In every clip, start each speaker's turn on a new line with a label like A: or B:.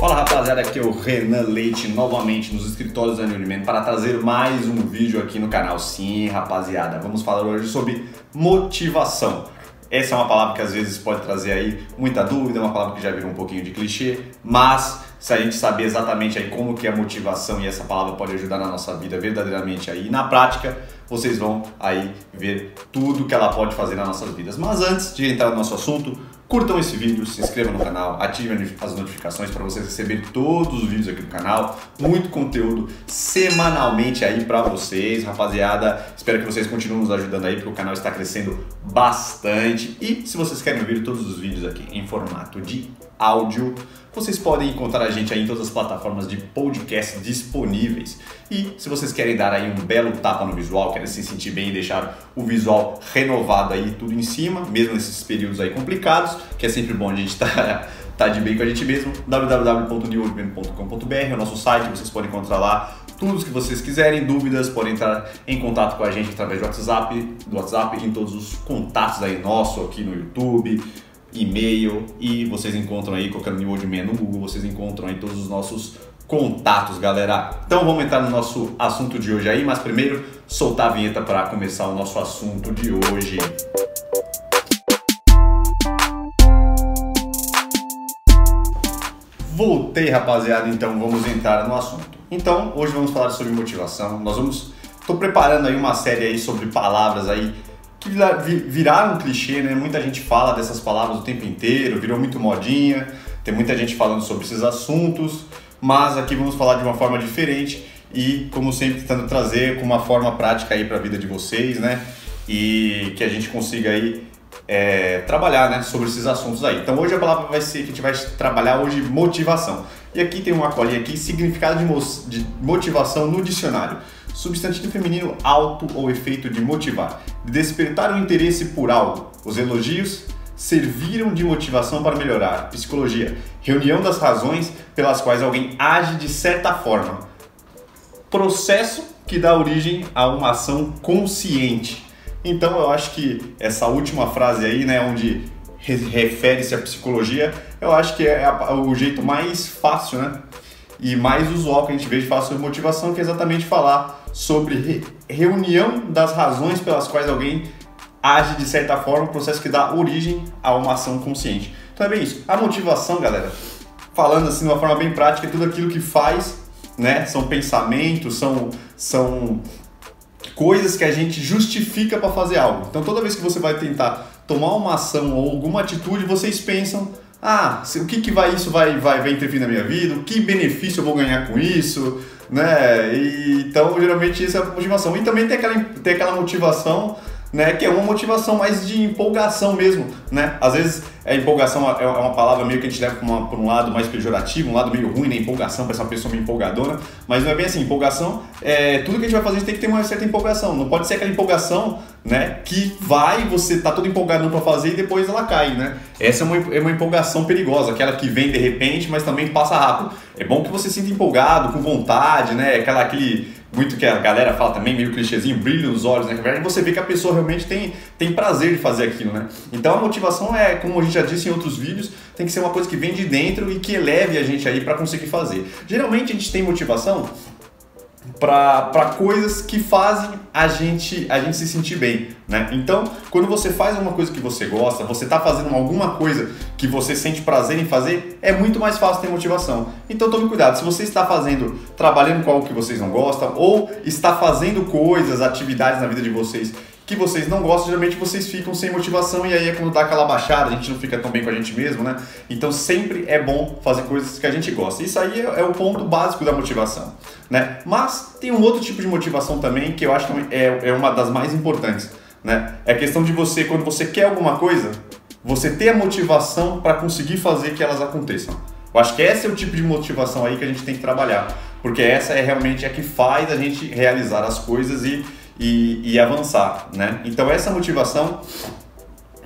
A: Fala rapaziada, aqui é o Renan Leite novamente nos escritórios da Uniman para trazer mais um vídeo aqui no canal. Sim, rapaziada, vamos falar hoje sobre motivação. Essa é uma palavra que às vezes pode trazer aí muita dúvida, é uma palavra que já virou um pouquinho de clichê, mas se a gente saber exatamente aí como que é a motivação e essa palavra pode ajudar na nossa vida verdadeiramente aí na prática, vocês vão aí ver tudo que ela pode fazer nas nossas vidas. Mas antes de entrar no nosso assunto, curtam esse vídeo, se inscrevam no canal, ativem as notificações para vocês receberem todos os vídeos aqui do canal. Muito conteúdo semanalmente aí para vocês, rapaziada. Espero que vocês continuem nos ajudando aí, porque o canal está crescendo bastante. E se vocês querem ver todos os vídeos aqui em formato de áudio, vocês podem encontrar a gente aí em todas as plataformas de podcast disponíveis. E se vocês querem dar aí um belo tapa no visual, querem se sentir bem e deixar o visual renovado aí tudo em cima, mesmo nesses períodos aí complicados, que é sempre bom a gente estar tá, tá de bem com a gente mesmo, www.newordman.com.br é o nosso site, vocês podem encontrar lá tudo que vocês quiserem, dúvidas, podem entrar em contato com a gente através do WhatsApp, do WhatsApp em todos os contatos aí nosso aqui no YouTube, e-mail e vocês encontram aí, colocando New Old Man no Google, vocês encontram aí todos os nossos contatos, galera. Então vamos entrar no nosso assunto de hoje aí, mas primeiro soltar a vinheta para começar o nosso assunto de hoje. Voltei, rapaziada, então vamos entrar no assunto. Então, hoje vamos falar sobre motivação. Nós vamos Estou preparando aí uma série aí sobre palavras aí que viraram um clichê, né? Muita gente fala dessas palavras o tempo inteiro, virou muito modinha, tem muita gente falando sobre esses assuntos, mas aqui vamos falar de uma forma diferente e, como sempre, tentando trazer com uma forma prática aí para a vida de vocês, né? E que a gente consiga aí é, trabalhar né, sobre esses assuntos aí. Então hoje a palavra vai ser que a gente vai trabalhar hoje motivação. E aqui tem uma colinha aqui, significado de, mo de motivação no dicionário. Substantivo feminino alto ou efeito de motivar, de despertar o interesse por algo. Os elogios serviram de motivação para melhorar. Psicologia, reunião das razões pelas quais alguém age de certa forma. Processo que dá origem a uma ação consciente. Então eu acho que essa última frase aí, né, onde refere-se à psicologia, eu acho que é o jeito mais fácil, né? E mais usual que a gente vê de falar sobre motivação, que é exatamente falar sobre re reunião das razões pelas quais alguém age de certa forma, um processo que dá origem a uma ação consciente. Então é bem isso. A motivação, galera, falando assim de uma forma bem prática, é tudo aquilo que faz, né? São pensamentos, são, são coisas que a gente justifica para fazer algo. Então toda vez que você vai tentar tomar uma ação ou alguma atitude, vocês pensam ah, o que, que vai isso vai, vai, vai interferir na minha vida? Que benefício eu vou ganhar com isso? Né? E, então, geralmente, isso é a motivação. E também tem aquela, tem aquela motivação né, que é uma motivação mais de empolgação mesmo, né? Às vezes a empolgação é, é uma palavra meio que a gente leva para um lado mais pejorativo, um lado meio ruim, né? Empolgação para essa pessoa meio empolgadona, mas não é bem assim. Empolgação, é, tudo que a gente vai fazer a gente tem que ter uma certa empolgação. Não pode ser aquela empolgação, né? Que vai, você tá todo empolgado para fazer e depois ela cai, né? Essa é uma, é uma empolgação perigosa, aquela que vem de repente, mas também passa rápido. É bom que você sinta empolgado, com vontade, né? Aquela, aquele muito que a galera fala também, meio clichêzinho, brilho nos olhos, né? Na verdade, você vê que a pessoa realmente tem, tem prazer de fazer aquilo, né? Então a motivação é, como a gente já disse em outros vídeos, tem que ser uma coisa que vem de dentro e que eleve a gente aí para conseguir fazer. Geralmente a gente tem motivação para coisas que fazem a gente, a gente se sentir bem, né? Então, quando você faz uma coisa que você gosta, você está fazendo alguma coisa que você sente prazer em fazer, é muito mais fácil ter motivação. Então, tome cuidado. Se você está fazendo, trabalhando com algo que vocês não gostam, ou está fazendo coisas, atividades na vida de vocês que vocês não gostam, geralmente vocês ficam sem motivação e aí é quando dá aquela baixada, a gente não fica tão bem com a gente mesmo, né? Então sempre é bom fazer coisas que a gente gosta. Isso aí é, é o ponto básico da motivação, né? Mas tem um outro tipo de motivação também que eu acho que é, é uma das mais importantes, né? É a questão de você, quando você quer alguma coisa, você ter a motivação para conseguir fazer que elas aconteçam. Eu acho que esse é o tipo de motivação aí que a gente tem que trabalhar, porque essa é realmente a que faz a gente realizar as coisas e e, e avançar, né? Então essa motivação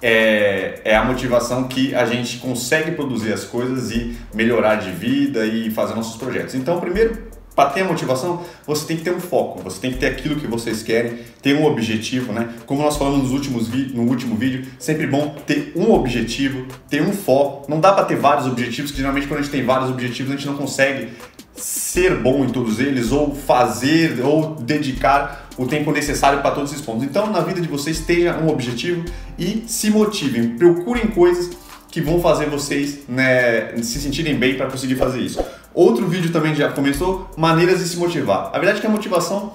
A: é, é, a motivação que a gente consegue produzir as coisas e melhorar de vida e fazer nossos projetos. Então, primeiro, para ter a motivação, você tem que ter um foco, você tem que ter aquilo que vocês querem, ter um objetivo, né? Como nós falamos nos últimos no último vídeo, sempre bom ter um objetivo, ter um foco. Não dá para ter vários objetivos, que geralmente quando a gente tem vários objetivos, a gente não consegue ser bom em todos eles ou fazer ou dedicar o tempo necessário para todos esses pontos. Então, na vida de vocês, tenha um objetivo e se motivem, procurem coisas que vão fazer vocês né, se sentirem bem para conseguir fazer isso. Outro vídeo também já começou, maneiras de se motivar. A verdade é que a motivação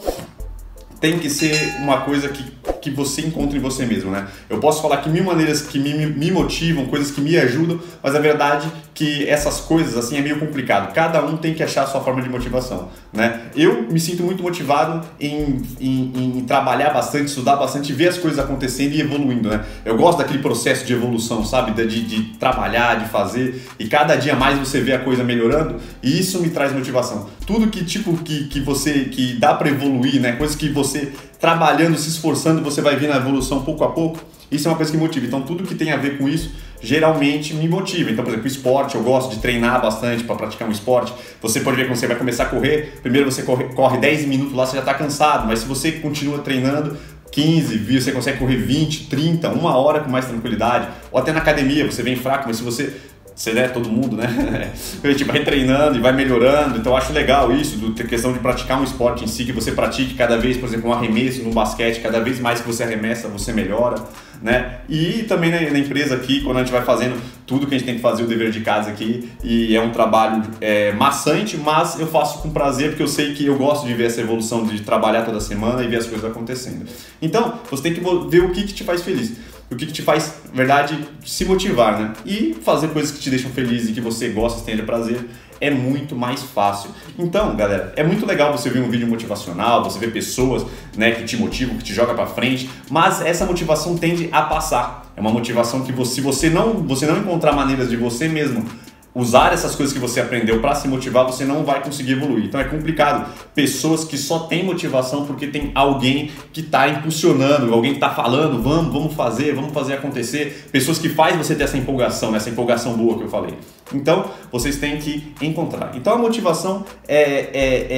A: tem que ser uma coisa que, que você encontra em você mesmo, né? Eu posso falar que mil maneiras que me, me motivam, coisas que me ajudam, mas a verdade é que essas coisas, assim, é meio complicado. Cada um tem que achar a sua forma de motivação, né? Eu me sinto muito motivado em, em, em trabalhar bastante, estudar bastante, ver as coisas acontecendo e evoluindo, né? Eu gosto daquele processo de evolução, sabe? De, de trabalhar, de fazer, e cada dia mais você vê a coisa melhorando, e isso me traz motivação. Tudo que, tipo, que, que você, que dá para evoluir, né? Coisas que você você trabalhando, se esforçando, você vai ver na evolução pouco a pouco. Isso é uma coisa que motiva. Então, tudo que tem a ver com isso geralmente me motiva. Então, por exemplo, esporte, eu gosto de treinar bastante para praticar um esporte. Você pode ver quando você vai começar a correr, primeiro você corre, corre 10 minutos lá, você já está cansado, mas se você continua treinando, 15, você consegue correr 20, 30, uma hora com mais tranquilidade. Ou até na academia, você vem fraco, mas se você você, né, todo mundo, né? A gente vai treinando e vai melhorando, então acho legal isso, do, ter questão de praticar um esporte em si, que você pratique cada vez, por exemplo, um arremesso no basquete, cada vez mais que você arremessa, você melhora, né? E também na, na empresa aqui, quando a gente vai fazendo tudo que a gente tem que fazer, o dever de casa aqui, e é um trabalho é, maçante, mas eu faço com prazer, porque eu sei que eu gosto de ver essa evolução, de trabalhar toda semana e ver as coisas acontecendo. Então, você tem que ver o que, que te faz feliz o que, que te faz, na verdade, se motivar, né? E fazer coisas que te deixam feliz e que você gosta, tenha prazer, é muito mais fácil. Então, galera, é muito legal você ver um vídeo motivacional, você ver pessoas, né, que te motivam, que te jogam para frente, mas essa motivação tende a passar. É uma motivação que você, se você não, você não encontrar maneiras de você mesmo usar essas coisas que você aprendeu para se motivar, você não vai conseguir evoluir. Então é complicado. Pessoas que só têm motivação porque tem alguém que está impulsionando, alguém que está falando, vamos, vamos fazer, vamos fazer acontecer. Pessoas que faz você ter essa empolgação, essa empolgação boa que eu falei. Então vocês têm que encontrar. Então a motivação é,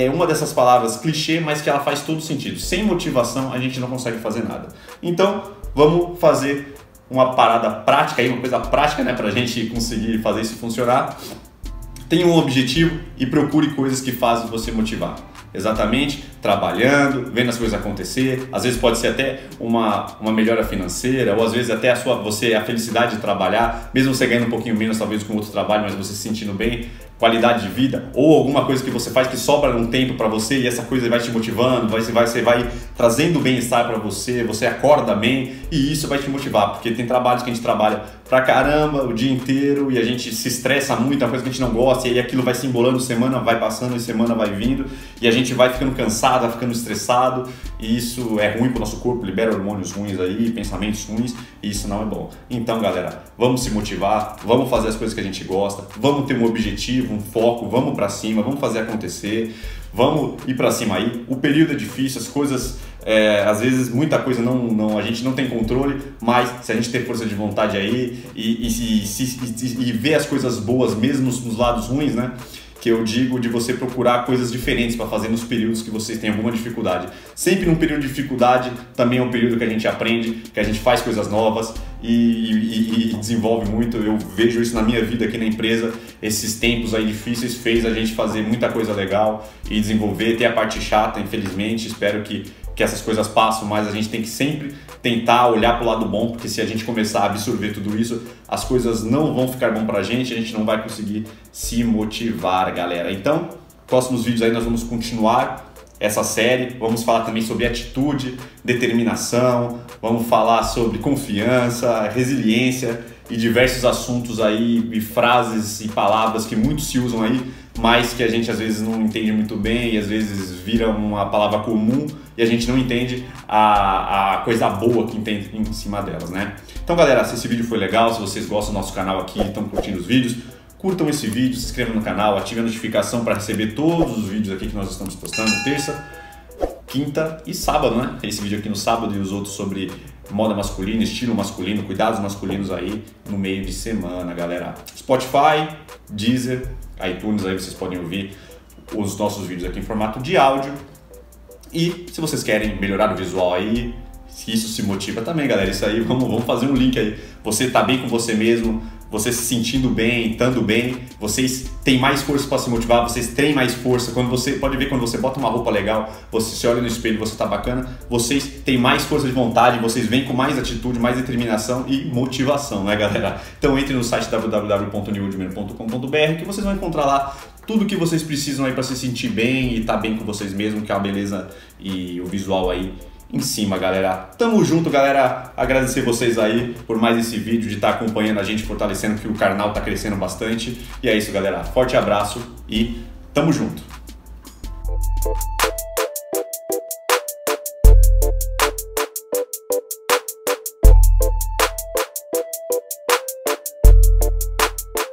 A: é, é uma dessas palavras clichê, mas que ela faz todo sentido. Sem motivação a gente não consegue fazer nada. Então vamos fazer uma parada prática aí, uma coisa prática, né, para a gente conseguir fazer isso funcionar. Tenha um objetivo e procure coisas que fazem você motivar. Exatamente, trabalhando, vendo as coisas acontecer. Às vezes pode ser até uma, uma melhora financeira, ou às vezes até a sua você a felicidade de trabalhar, mesmo você ganhando um pouquinho menos talvez com outro trabalho, mas você se sentindo bem, qualidade de vida, ou alguma coisa que você faz que sobra um tempo para você e essa coisa vai te motivando, vai, vai, você vai trazendo bem-estar para você, você acorda bem e isso vai te motivar, porque tem trabalhos que a gente trabalha pra caramba o dia inteiro e a gente se estressa muito, é uma coisa que a gente não gosta, e aí aquilo vai se embolando, semana vai passando e semana vai vindo, e a gente vai ficando cansado, vai ficando estressado, e isso é ruim pro nosso corpo, libera hormônios ruins aí, pensamentos ruins, e isso não é bom. Então, galera, vamos se motivar, vamos fazer as coisas que a gente gosta, vamos ter um objetivo, um foco, vamos para cima, vamos fazer acontecer, vamos ir para cima aí. O período é difícil, as coisas é, às vezes muita coisa não, não, a gente não tem controle, mas se a gente ter força de vontade aí e, e, e, e ver as coisas boas mesmo nos lados ruins, né? Que eu digo de você procurar coisas diferentes para fazer nos períodos que você tem alguma dificuldade. Sempre num período de dificuldade também é um período que a gente aprende, que a gente faz coisas novas e, e, e, desenvolve muito. Eu vejo isso na minha vida aqui na empresa. Esses tempos aí difíceis fez a gente fazer muita coisa legal e desenvolver. Tem a parte chata, infelizmente. Espero que que essas coisas passam, mas a gente tem que sempre tentar olhar para o lado bom, porque se a gente começar a absorver tudo isso, as coisas não vão ficar bom para a gente, a gente não vai conseguir se motivar, galera. Então, próximos vídeos aí nós vamos continuar essa série, vamos falar também sobre atitude, determinação, vamos falar sobre confiança, resiliência e diversos assuntos aí, e frases e palavras que muitos se usam aí mas que a gente às vezes não entende muito bem e às vezes vira uma palavra comum e a gente não entende a, a coisa boa que tem em cima delas, né? Então, galera, se esse vídeo foi legal, se vocês gostam do nosso canal aqui e estão curtindo os vídeos, curtam esse vídeo, se inscrevam no canal, ativem a notificação para receber todos os vídeos aqui que nós estamos postando terça, quinta e sábado, né? Esse vídeo aqui no sábado e os outros sobre moda masculina, estilo masculino, cuidados masculinos aí no meio de semana, galera. Spotify, Deezer, iTunes aí vocês podem ouvir os nossos vídeos aqui em formato de áudio. E se vocês querem melhorar o visual aí, se isso se motiva também, galera, isso aí, vamos, vamos fazer um link aí. Você tá bem com você mesmo, você se sentindo bem, estando bem, vocês têm mais força para se motivar, vocês têm mais força. Quando você pode ver quando você bota uma roupa legal, você se olha no espelho, você tá bacana, vocês têm mais força de vontade, vocês vêm com mais atitude, mais determinação e motivação, né, galera? Então entre no site www.newdmer.com.br que vocês vão encontrar lá tudo que vocês precisam aí para se sentir bem e estar tá bem com vocês mesmos, que é a beleza e o visual aí em cima, galera. Tamo junto, galera. Agradecer vocês aí por mais esse vídeo, de estar tá acompanhando a gente, fortalecendo que o canal tá crescendo bastante. E é isso, galera. Forte abraço e tamo junto.